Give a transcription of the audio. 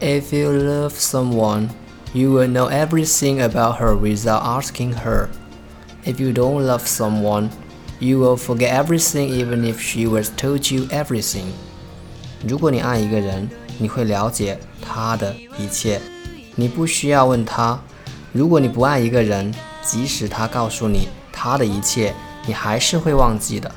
If you love someone, you will know everything about her without asking her. If you don't love someone, you will forget everything even if she was told you everything. 如果你爱一个人，你会了解他的一切，你不需要问他。如果你不爱一个人，即使他告诉你他的一切，你还是会忘记的。